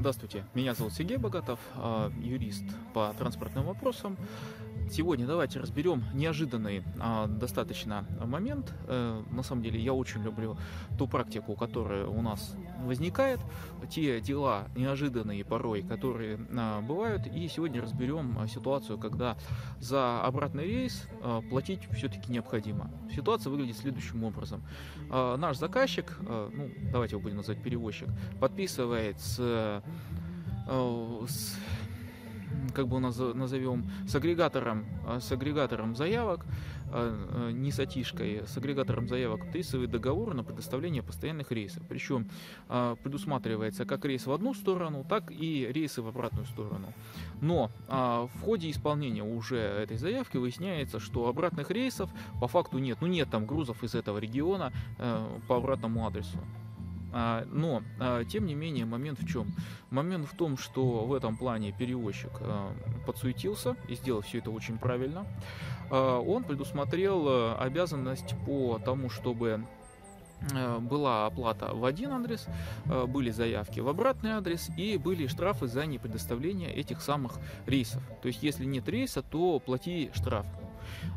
Здравствуйте, меня зовут Сергей Богатов, а, юрист по транспортным вопросам. Сегодня давайте разберем неожиданный а, достаточно момент. Э, на самом деле я очень люблю ту практику, которая у нас возникает, те дела неожиданные порой, которые а, бывают. И сегодня разберем ситуацию, когда за обратный рейс а, платить все-таки необходимо. Ситуация выглядит следующим образом. А, наш заказчик, а, ну давайте его будем называть перевозчик, подписывает с, а, с как бы назовем, с агрегатором, а, с агрегатором заявок, а, а, не с атишкой, с агрегатором заявок подписывает договор на предоставление постоянных рейсов. Причем предусматривается как рейс в одну сторону, так и рейсы в обратную сторону. Но в ходе исполнения уже этой заявки выясняется, что обратных рейсов по факту нет. Ну нет там грузов из этого региона по обратному адресу. А, но, а, тем не менее, момент в чем? Момент в том, что в этом плане перевозчик а, подсуетился и сделал все это очень правильно. Он предусмотрел обязанность по тому, чтобы была оплата в один адрес, были заявки в обратный адрес и были штрафы за непредоставление этих самых рейсов. То есть, если нет рейса, то плати штраф.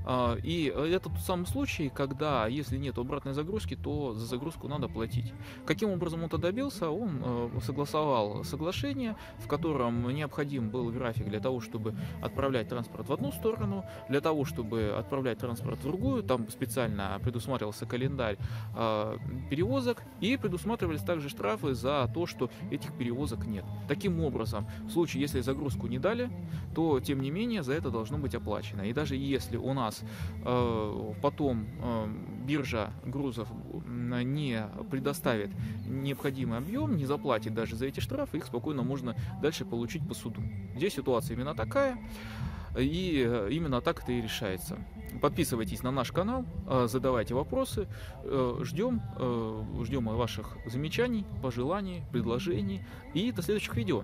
А, и это тот самый случай, когда если нет обратной загрузки, то за загрузку надо платить. Каким образом он это добился? Он э, согласовал соглашение, в котором необходим был график для того, чтобы отправлять транспорт в одну сторону, для того, чтобы отправлять транспорт в другую. Там специально предусматривался календарь а, перевозок и предусматривались также штрафы за то, что этих перевозок нет. Таким образом, в случае, если загрузку не дали, то тем не менее за это должно быть оплачено. И даже если у нас э, потом э, биржа грузов не предоставит необходимый объем, не заплатит даже за эти штрафы, их спокойно можно дальше получить по суду. Здесь ситуация именно такая. И э, именно так это и решается. Подписывайтесь на наш канал, задавайте вопросы, ждем, ждем ваших замечаний, пожеланий, предложений и до следующих видео.